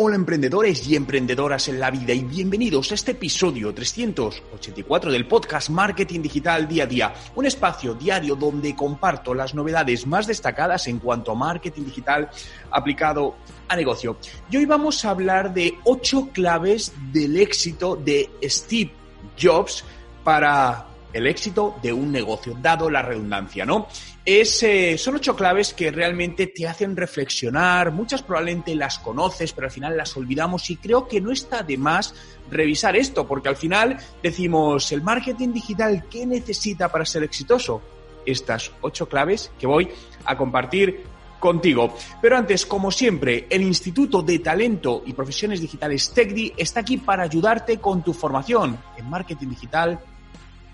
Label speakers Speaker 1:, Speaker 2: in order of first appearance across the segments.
Speaker 1: Hola emprendedores y emprendedoras en la vida y bienvenidos a este episodio 384 del podcast Marketing Digital Día a Día, un espacio diario donde comparto las novedades más destacadas en cuanto a marketing digital aplicado a negocio. Y hoy vamos a hablar de ocho claves del éxito de Steve Jobs para el éxito de un negocio, dado la redundancia, ¿no? Es, eh, son ocho claves que realmente te hacen reflexionar, muchas probablemente las conoces, pero al final las olvidamos y creo que no está de más revisar esto, porque al final decimos, el marketing digital, ¿qué necesita para ser exitoso? Estas ocho claves que voy a compartir contigo. Pero antes, como siempre, el Instituto de Talento y Profesiones Digitales TECDI está aquí para ayudarte con tu formación en marketing digital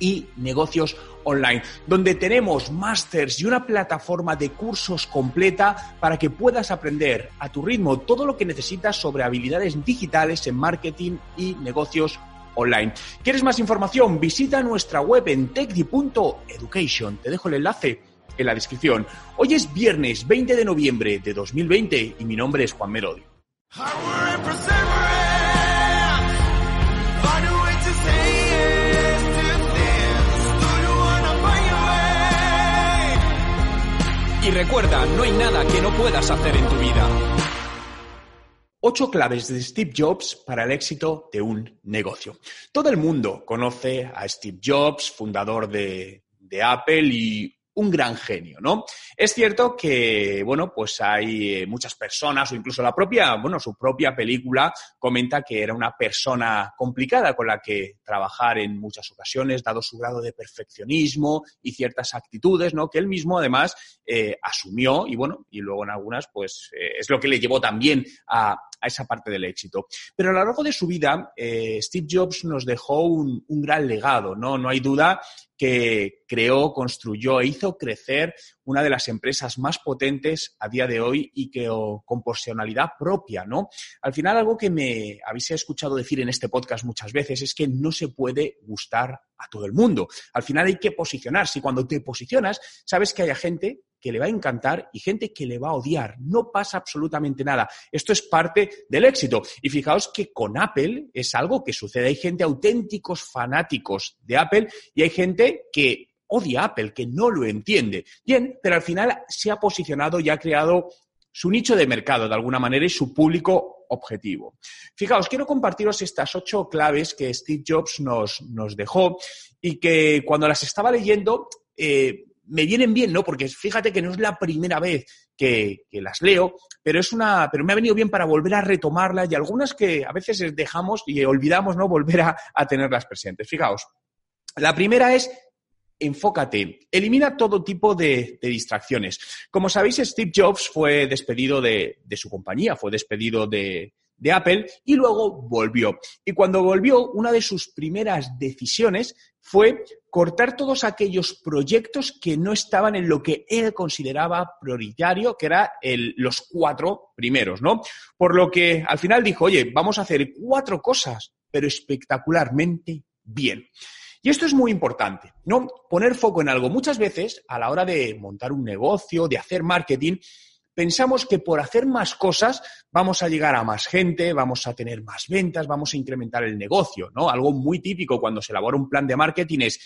Speaker 1: y negocios online, donde tenemos másters y una plataforma de cursos completa para que puedas aprender a tu ritmo todo lo que necesitas sobre habilidades digitales en marketing y negocios online. ¿Quieres más información? Visita nuestra web en techdi.education. Te dejo el enlace en la descripción. Hoy es viernes 20 de noviembre de 2020 y mi nombre es Juan Merodio. Recuerda, no hay nada que no puedas hacer en tu vida. Ocho claves de Steve Jobs para el éxito de un negocio. Todo el mundo conoce a Steve Jobs, fundador de, de Apple y un gran genio, ¿no? Es cierto que, bueno, pues hay eh, muchas personas o incluso la propia, bueno, su propia película comenta que era una persona complicada con la que trabajar en muchas ocasiones, dado su grado de perfeccionismo y ciertas actitudes, ¿no? Que él mismo además eh, asumió y bueno, y luego en algunas, pues eh, es lo que le llevó también a, esa parte del éxito. Pero a lo largo de su vida, Steve Jobs nos dejó un, un gran legado, ¿no? No hay duda que creó, construyó e hizo crecer una de las empresas más potentes a día de hoy y que con personalidad propia, ¿no? Al final, algo que me habéis escuchado decir en este podcast muchas veces es que no se puede gustar a todo el mundo. Al final hay que posicionarse y cuando te posicionas, sabes que haya gente que le va a encantar y gente que le va a odiar. No pasa absolutamente nada. Esto es parte del éxito. Y fijaos que con Apple es algo que sucede. Hay gente auténticos fanáticos de Apple y hay gente que odia Apple, que no lo entiende. Bien, pero al final se ha posicionado y ha creado su nicho de mercado de alguna manera y su público objetivo. Fijaos, quiero compartiros estas ocho claves que Steve Jobs nos, nos dejó y que cuando las estaba leyendo eh, me vienen bien, ¿no? Porque fíjate que no es la primera vez que, las leo, pero es una, pero me ha venido bien para volver a retomarlas y algunas que a veces dejamos y olvidamos, ¿no? Volver a, tenerlas presentes. Fijaos. La primera es enfócate, elimina todo tipo de, distracciones. Como sabéis, Steve Jobs fue despedido de, su compañía, fue despedido de, de, Apple y luego volvió. Y cuando volvió, una de sus primeras decisiones fue cortar todos aquellos proyectos que no estaban en lo que él consideraba prioritario, que eran los cuatro primeros, ¿no? Por lo que al final dijo, oye, vamos a hacer cuatro cosas, pero espectacularmente bien. Y esto es muy importante, ¿no? Poner foco en algo. Muchas veces, a la hora de montar un negocio, de hacer marketing, pensamos que por hacer más cosas vamos a llegar a más gente, vamos a tener más ventas, vamos a incrementar el negocio, ¿no? Algo muy típico cuando se elabora un plan de marketing es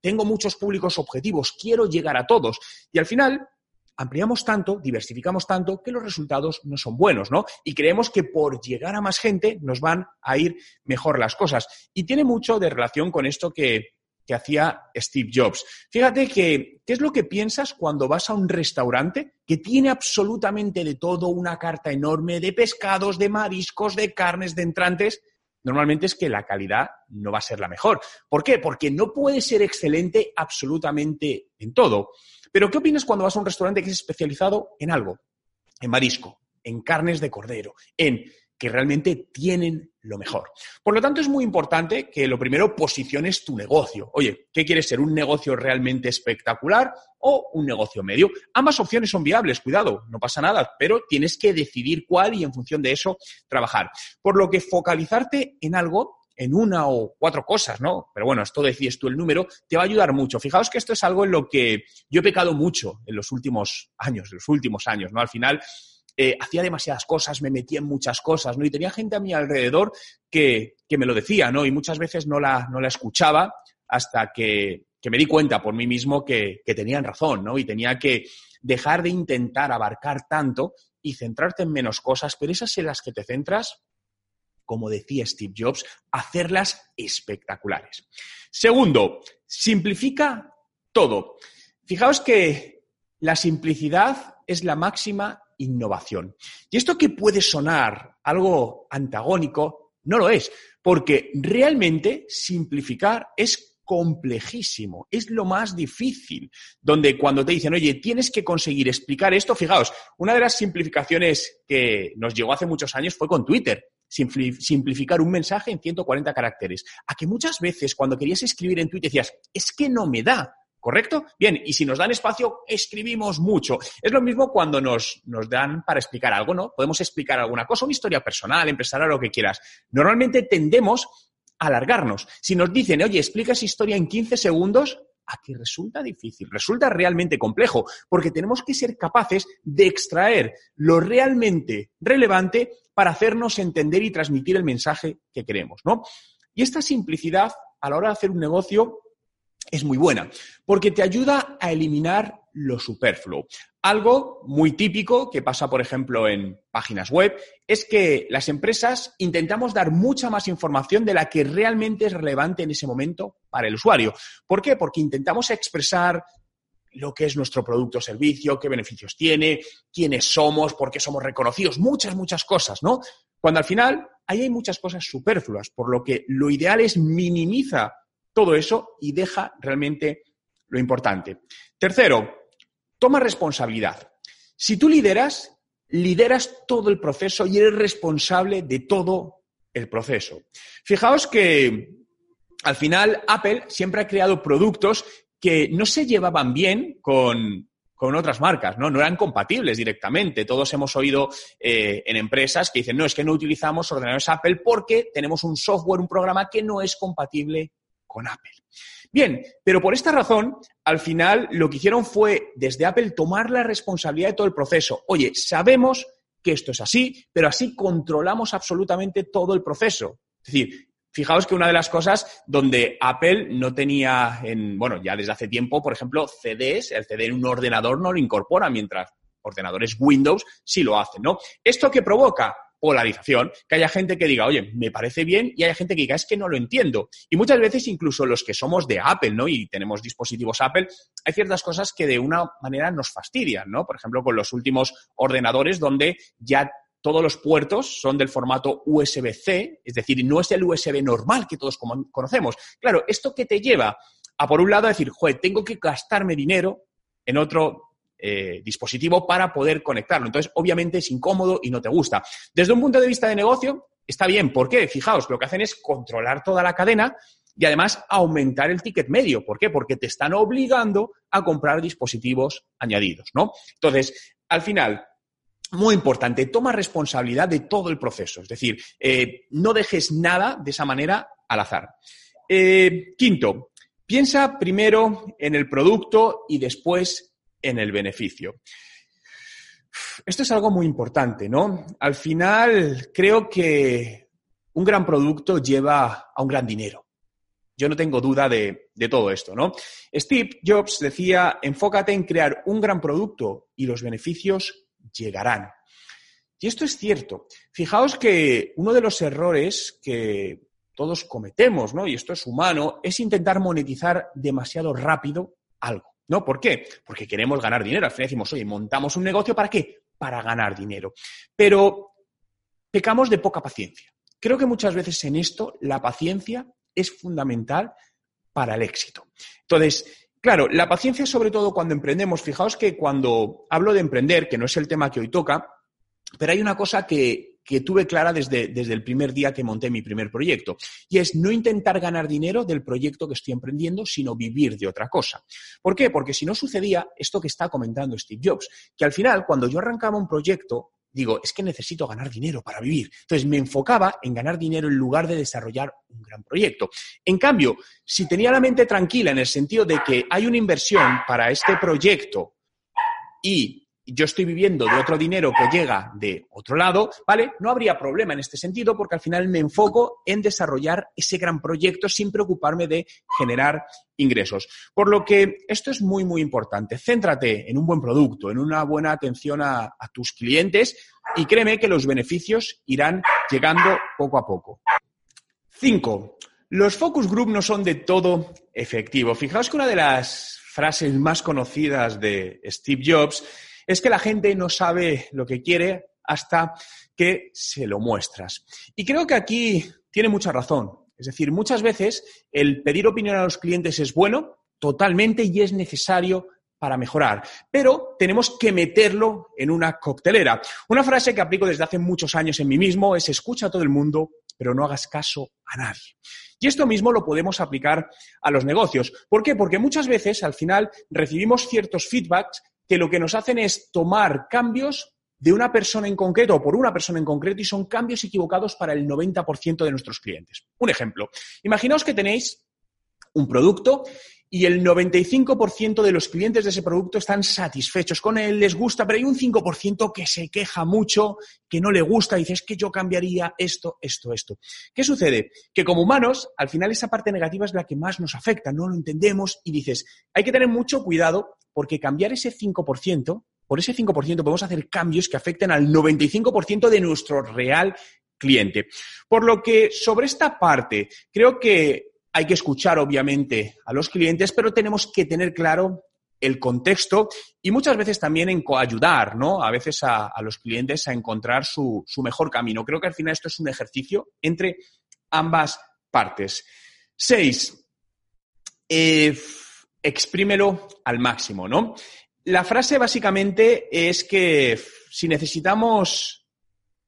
Speaker 1: tengo muchos públicos objetivos, quiero llegar a todos. Y al final ampliamos tanto, diversificamos tanto, que los resultados no son buenos, ¿no? Y creemos que por llegar a más gente nos van a ir mejor las cosas. Y tiene mucho de relación con esto que, que hacía Steve Jobs. Fíjate que, ¿qué es lo que piensas cuando vas a un restaurante que tiene absolutamente de todo, una carta enorme de pescados, de mariscos, de carnes, de entrantes? Normalmente es que la calidad no va a ser la mejor. ¿Por qué? Porque no puede ser excelente absolutamente en todo. Pero ¿qué opinas cuando vas a un restaurante que es especializado en algo? En marisco, en carnes de cordero, en que realmente tienen lo mejor. Por lo tanto, es muy importante que lo primero posiciones tu negocio. Oye, ¿qué quieres ser? ¿Un negocio realmente espectacular o un negocio medio? Ambas opciones son viables, cuidado, no pasa nada, pero tienes que decidir cuál y en función de eso trabajar. Por lo que focalizarte en algo en una o cuatro cosas, ¿no? Pero bueno, esto decides tú el número, te va a ayudar mucho. Fijaos que esto es algo en lo que yo he pecado mucho en los últimos años, en los últimos años, ¿no? Al final, eh, hacía demasiadas cosas, me metía en muchas cosas, ¿no? Y tenía gente a mi alrededor que, me lo decía, ¿no? Y muchas veces no la, no la escuchaba hasta que, me di cuenta por mí mismo que, que tenían razón, ¿no? Y tenía que dejar de intentar abarcar tanto y centrarte en menos cosas, pero esas en las que te centras, como decía Steve Jobs, hacerlas espectaculares. Segundo, simplifica todo. Fijaos que la simplicidad es la máxima innovación. Y esto que puede sonar algo antagónico, no lo es, porque realmente simplificar es complejísimo, es lo más difícil, donde cuando te dicen, oye, tienes que conseguir explicar esto, fijaos, una de las simplificaciones que nos llegó hace muchos años fue con Twitter simplificar un mensaje en 140 caracteres. A que muchas veces cuando querías escribir en Twitter decías, es que no me da, ¿Correcto? Bien, y si nos dan espacio, escribimos mucho. Es lo mismo cuando nos, nos, dan para explicar algo, ¿no? Podemos explicar alguna cosa, una historia personal, empresarial, lo que quieras. Normalmente tendemos a alargarnos. Si nos dicen, oye, explica esa historia en 15 segundos, aquí resulta difícil, resulta realmente complejo, porque tenemos que ser capaces de extraer lo realmente relevante para hacernos entender y transmitir el mensaje que queremos, ¿no? Y esta simplicidad a la hora de hacer un negocio es muy buena, porque te ayuda a eliminar lo superfluo. Algo muy típico que pasa, por ejemplo, en páginas web, es que las empresas intentamos dar mucha más información de la que realmente es relevante en ese momento para el usuario. ¿Por qué? Porque intentamos expresar lo que es nuestro producto o servicio, qué beneficios tiene, quiénes somos, por qué somos reconocidos, muchas, muchas cosas, ¿no? Cuando al final ahí hay muchas cosas superfluas, por lo que lo ideal es minimizar todo eso y deja realmente lo importante. Tercero, toma responsabilidad. Si tú lideras, lideras todo el proceso y eres responsable de todo el proceso. Fijaos que al final Apple siempre ha creado productos que no se llevaban bien con, otras marcas, ¿no? No eran compatibles directamente. Todos hemos oído eh, en empresas que dicen, no, es que no utilizamos ordenadores Apple porque tenemos un software, un programa que no es compatible con Apple. Bien, pero por esta razón, al final lo que hicieron fue desde Apple tomar la responsabilidad de todo el proceso. Oye, sabemos que esto es así, pero así controlamos absolutamente todo el proceso. Es decir, fijaos que una de las cosas donde Apple no tenía, en, bueno, ya desde hace tiempo, por ejemplo, CDs, el CD en un ordenador no lo incorpora, mientras ordenadores Windows sí lo hacen, ¿no? ¿Esto qué provoca? Polarización, que haya gente que diga, oye, me parece bien, y haya gente que diga, es que no lo entiendo. Y muchas veces incluso los que somos de Apple, ¿no? Y tenemos dispositivos Apple, hay ciertas cosas que de una manera nos fastidian, ¿no? Por ejemplo, con los últimos ordenadores donde ya todos los puertos son del formato USB-C, es decir, no es el USB normal que todos conocemos. Claro, ¿esto que te lleva? A por un lado decir, joder, tengo que gastarme dinero en otro eh, dispositivo para poder conectarlo. Entonces, obviamente es incómodo y no te gusta. Desde un punto de vista de negocio, está bien. ¿Por qué? Fijaos, lo que hacen es controlar toda la cadena y además aumentar el ticket medio. ¿Por qué? Porque te están obligando a comprar dispositivos añadidos, ¿no? Entonces, al final, muy importante, toma responsabilidad de todo el proceso. Es decir, eh, no dejes nada de esa manera al azar. Eh, quinto, piensa primero en el producto y después en el beneficio. Esto es algo muy importante, ¿no? Al final, creo que un gran producto lleva a un gran dinero. Yo no tengo duda de, todo esto, ¿no? Steve Jobs decía, enfócate en crear un gran producto y los beneficios llegarán. Y esto es cierto. Fijaos que uno de los errores que todos cometemos, ¿no? Y esto es humano, es intentar monetizar demasiado rápido algo. ¿No? ¿Por qué? Porque queremos ganar dinero. Al final decimos, oye, montamos un negocio ¿para qué? Para ganar dinero. Pero pecamos de poca paciencia. Creo que muchas veces en esto la paciencia es fundamental para el éxito. Entonces, claro, la paciencia sobre todo cuando emprendemos, fijaos que cuando hablo de emprender, que no es el tema que hoy toca, pero hay una cosa que que tuve clara desde, desde, el primer día que monté mi primer proyecto. Y es no intentar ganar dinero del proyecto que estoy emprendiendo, sino vivir de otra cosa. ¿Por qué? Porque si no sucedía esto que está comentando Steve Jobs, que al final, cuando yo arrancaba un proyecto, digo, es que necesito ganar dinero para vivir. Entonces me enfocaba en ganar dinero en lugar de desarrollar un gran proyecto. En cambio, si tenía la mente tranquila en el sentido de que hay una inversión para este proyecto y yo estoy viviendo de otro dinero que llega de otro lado, ¿vale? No habría problema en este sentido porque al final me enfoco en desarrollar ese gran proyecto sin preocuparme de generar ingresos. Por lo que esto es muy, muy importante. Céntrate en un buen producto, en una buena atención a, a tus clientes y créeme que los beneficios irán llegando poco a poco. Cinco, los focus group no son de todo efectivo. Fijaos que una de las frases más conocidas de Steve Jobs es que la gente no sabe lo que quiere hasta que se lo muestras. Y creo que aquí tiene mucha razón. Es decir, muchas veces el pedir opinión a los clientes es bueno, totalmente, y es necesario para mejorar. Pero tenemos que meterlo en una coctelera. Una frase que aplico desde hace muchos años en mí mismo es escucha a todo el mundo, pero no hagas caso a nadie. Y esto mismo lo podemos aplicar a los negocios. ¿Por qué? Porque muchas veces al final recibimos ciertos feedbacks que lo que nos hacen es tomar cambios de una persona en concreto o por una persona en concreto y son cambios equivocados para el 90% de nuestros clientes. Un ejemplo, imaginaos que tenéis un producto y el 95% de los clientes de ese producto están satisfechos con él, les gusta, pero hay un 5% que se queja mucho, que no le gusta, y dice, que yo cambiaría esto, esto, esto. ¿Qué sucede? Que como humanos, al final esa parte negativa es la que más nos afecta, no lo entendemos y dices, hay que tener mucho cuidado porque cambiar ese 5%, por ese 5% podemos hacer cambios que afecten al 95% de nuestro real cliente. Por lo que sobre esta parte, creo que hay que escuchar, obviamente, a los clientes, pero tenemos que tener claro el contexto y muchas veces también en coayudar, ¿no? A veces a, los clientes a encontrar su, mejor camino. Creo que al final esto es un ejercicio entre ambas partes. Seis, eh, exprímelo al máximo, ¿no? La frase básicamente es que si necesitamos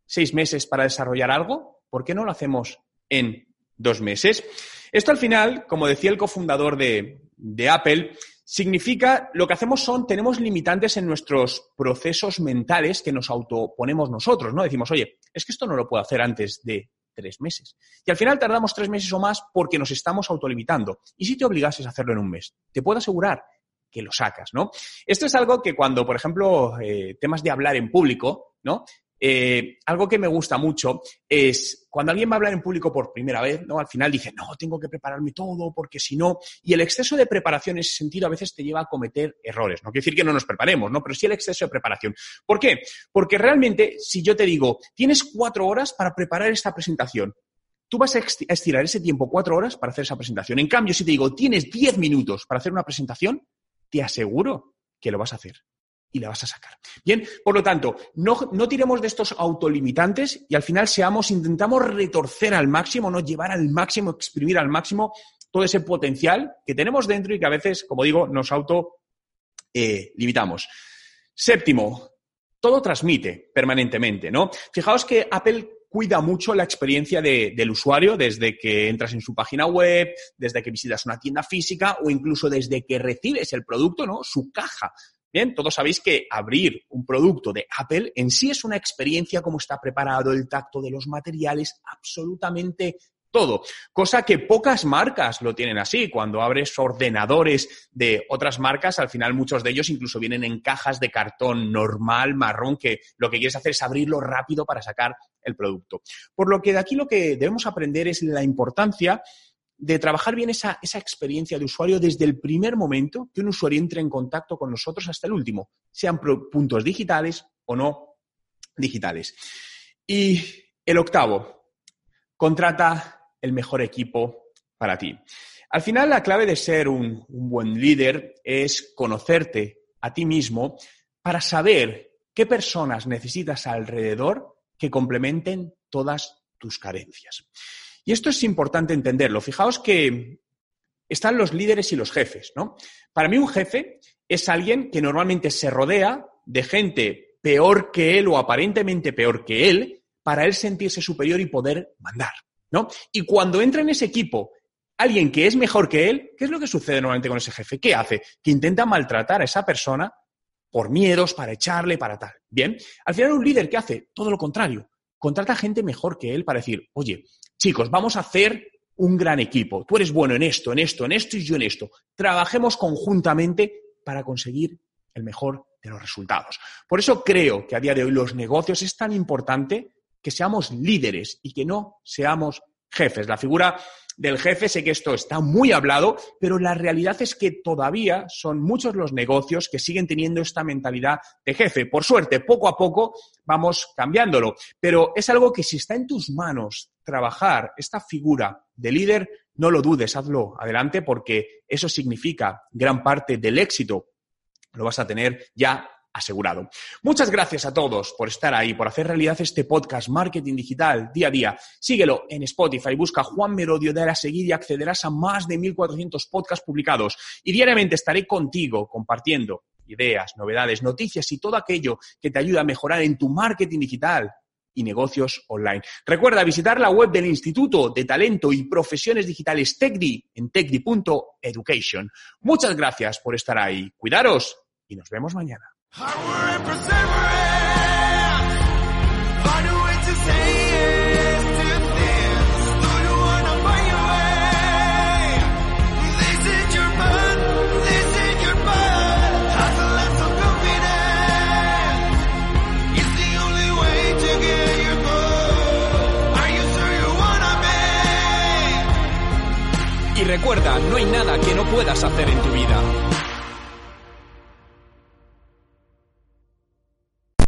Speaker 1: seis meses para desarrollar algo, ¿por qué no lo hacemos en dos meses? Esto al final, como decía el cofundador de, Apple, significa lo que hacemos son, tenemos limitantes en nuestros procesos mentales que nos autoponemos nosotros, ¿no? Decimos, oye, es que esto no lo puedo hacer antes de tres meses. Y al final tardamos tres meses o más porque nos estamos autolimitando. ¿Y si te obligases a hacerlo en un mes? Te puedo asegurar que lo sacas, ¿no? Esto es algo que cuando, por ejemplo, eh, temas de hablar en público, ¿no? Eh, algo que me gusta mucho es cuando alguien va a hablar en público por primera vez, ¿no? Al final dice, no, tengo que prepararme todo porque si no. Y el exceso de preparación en ese sentido a veces te lleva a cometer errores. No quiere decir que no nos preparemos, ¿no? Pero sí el exceso de preparación. ¿Por qué? Porque realmente, si yo te digo, tienes cuatro horas para preparar esta presentación, tú vas a estirar ese tiempo cuatro horas para hacer esa presentación. En cambio, si te digo, tienes diez minutos para hacer una presentación, te aseguro que lo vas a hacer y la vas a sacar. Bien, por lo tanto, no, no, tiremos de estos autolimitantes y al final seamos, intentamos retorcer al máximo, no llevar al máximo, exprimir al máximo todo ese potencial que tenemos dentro y que a veces, como digo, nos auto eh, limitamos. Séptimo, todo transmite permanentemente, ¿no? Fijaos que Apple cuida mucho la experiencia del usuario desde que entras en su página web, desde que visitas una tienda física o incluso desde que recibes el producto, ¿no? Su caja Bien, todos sabéis que abrir un producto de Apple en sí es una experiencia, como está preparado, el tacto de los materiales, absolutamente todo. Cosa que pocas marcas lo tienen así. Cuando abres ordenadores de otras marcas, al final muchos de ellos incluso vienen en cajas de cartón normal, marrón, que lo que quieres hacer es abrirlo rápido para sacar el producto. Por lo que de aquí lo que debemos aprender es la importancia de trabajar bien esa, experiencia de usuario desde el primer momento que un usuario entre en contacto con nosotros hasta el último, sean puntos digitales o no digitales. Y el octavo, contrata el mejor equipo para ti. Al final, la clave de ser un, un buen líder es conocerte a ti mismo para saber qué personas necesitas alrededor que complementen todas tus carencias. Y esto es importante entenderlo. Fijaos que están los líderes y los jefes, ¿no? Para mí un jefe es alguien que normalmente se rodea de gente peor que él o aparentemente peor que él, para él sentirse superior y poder mandar, ¿no? Y cuando entra en ese equipo alguien que es mejor que él, ¿qué es lo que sucede normalmente con ese jefe? ¿Qué hace? Que intenta maltratar a esa persona por miedos, para echarle, para tal. Bien, al final un líder que hace todo lo contrario, contrata gente mejor que él para decir, oye, chicos, vamos a hacer un gran equipo. Tú eres bueno en esto, en esto, en esto y yo en esto. Trabajemos conjuntamente para conseguir el mejor de los resultados. Por eso creo que a día de hoy los negocios es tan importante que seamos líderes y que no seamos jefes. La figura del jefe, sé que esto está muy hablado, pero la realidad es que todavía son muchos los negocios que siguen teniendo esta mentalidad de jefe. Por suerte, poco a poco vamos cambiándolo, pero es algo que si está en tus manos trabajar esta figura de líder, no lo dudes, hazlo adelante porque eso significa gran parte del éxito. Lo vas a tener ya asegurado. Muchas gracias a todos por estar ahí, por hacer realidad este podcast Marketing Digital día a día. Síguelo en Spotify, busca Juan Merodio, dale a seguir y accederás a más de 1.400 podcasts publicados. Y diariamente estaré contigo compartiendo ideas, novedades, noticias y todo aquello que te ayuda a mejorar en tu marketing digital y negocios online. Recuerda visitar la web del Instituto de Talento y Profesiones Digitales TECDI en tecdi.education. Muchas gracias por estar ahí. Cuidaros y nos vemos mañana. Y recuerda, no hay nada que no puedas hacer en tu vida.